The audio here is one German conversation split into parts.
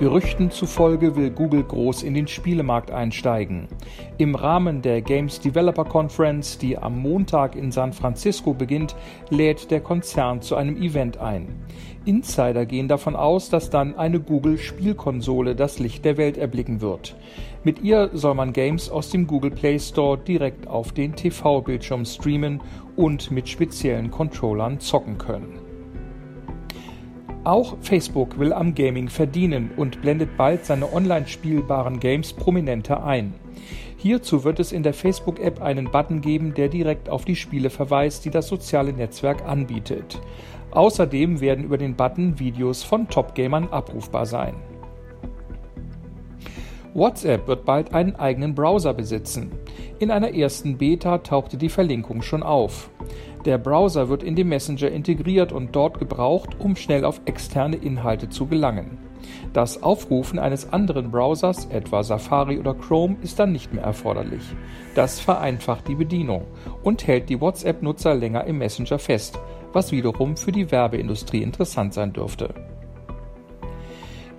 Gerüchten zufolge will Google groß in den Spielemarkt einsteigen. Im Rahmen der Games Developer Conference, die am Montag in San Francisco beginnt, lädt der Konzern zu einem Event ein. Insider gehen davon aus, dass dann eine Google-Spielkonsole das Licht der Welt erblicken wird. Mit ihr soll man Games aus dem Google Play Store direkt auf den TV-Bildschirm streamen und mit speziellen Controllern zocken können. Auch Facebook will am Gaming verdienen und blendet bald seine online spielbaren Games prominenter ein. Hierzu wird es in der Facebook-App einen Button geben, der direkt auf die Spiele verweist, die das soziale Netzwerk anbietet. Außerdem werden über den Button Videos von Top-Gamern abrufbar sein. WhatsApp wird bald einen eigenen Browser besitzen. In einer ersten Beta tauchte die Verlinkung schon auf. Der Browser wird in den Messenger integriert und dort gebraucht, um schnell auf externe Inhalte zu gelangen. Das Aufrufen eines anderen Browsers, etwa Safari oder Chrome, ist dann nicht mehr erforderlich. Das vereinfacht die Bedienung und hält die WhatsApp-Nutzer länger im Messenger fest, was wiederum für die Werbeindustrie interessant sein dürfte.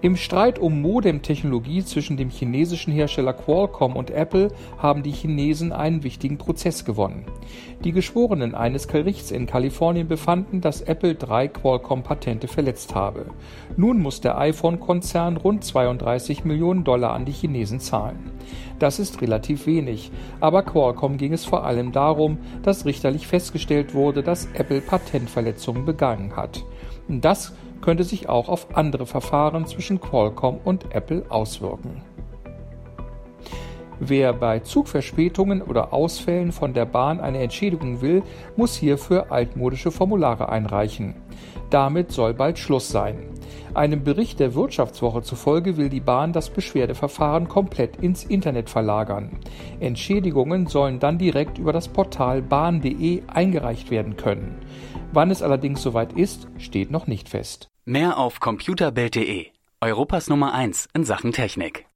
Im Streit um Modem-Technologie zwischen dem chinesischen Hersteller Qualcomm und Apple haben die Chinesen einen wichtigen Prozess gewonnen. Die Geschworenen eines Gerichts in Kalifornien befanden, dass Apple drei Qualcomm-Patente verletzt habe. Nun muss der iPhone-Konzern rund 32 Millionen Dollar an die Chinesen zahlen. Das ist relativ wenig, aber Qualcomm ging es vor allem darum, dass richterlich festgestellt wurde, dass Apple Patentverletzungen begangen hat. Das könnte sich auch auf andere Verfahren zwischen Qualcomm und Apple auswirken. Wer bei Zugverspätungen oder Ausfällen von der Bahn eine Entschädigung will, muss hierfür altmodische Formulare einreichen. Damit soll bald Schluss sein. Einem Bericht der Wirtschaftswoche zufolge will die Bahn das Beschwerdeverfahren komplett ins Internet verlagern. Entschädigungen sollen dann direkt über das Portal bahn.de eingereicht werden können. Wann es allerdings soweit ist, steht noch nicht fest. Mehr auf computerbild.de, Europas Nummer 1 in Sachen Technik.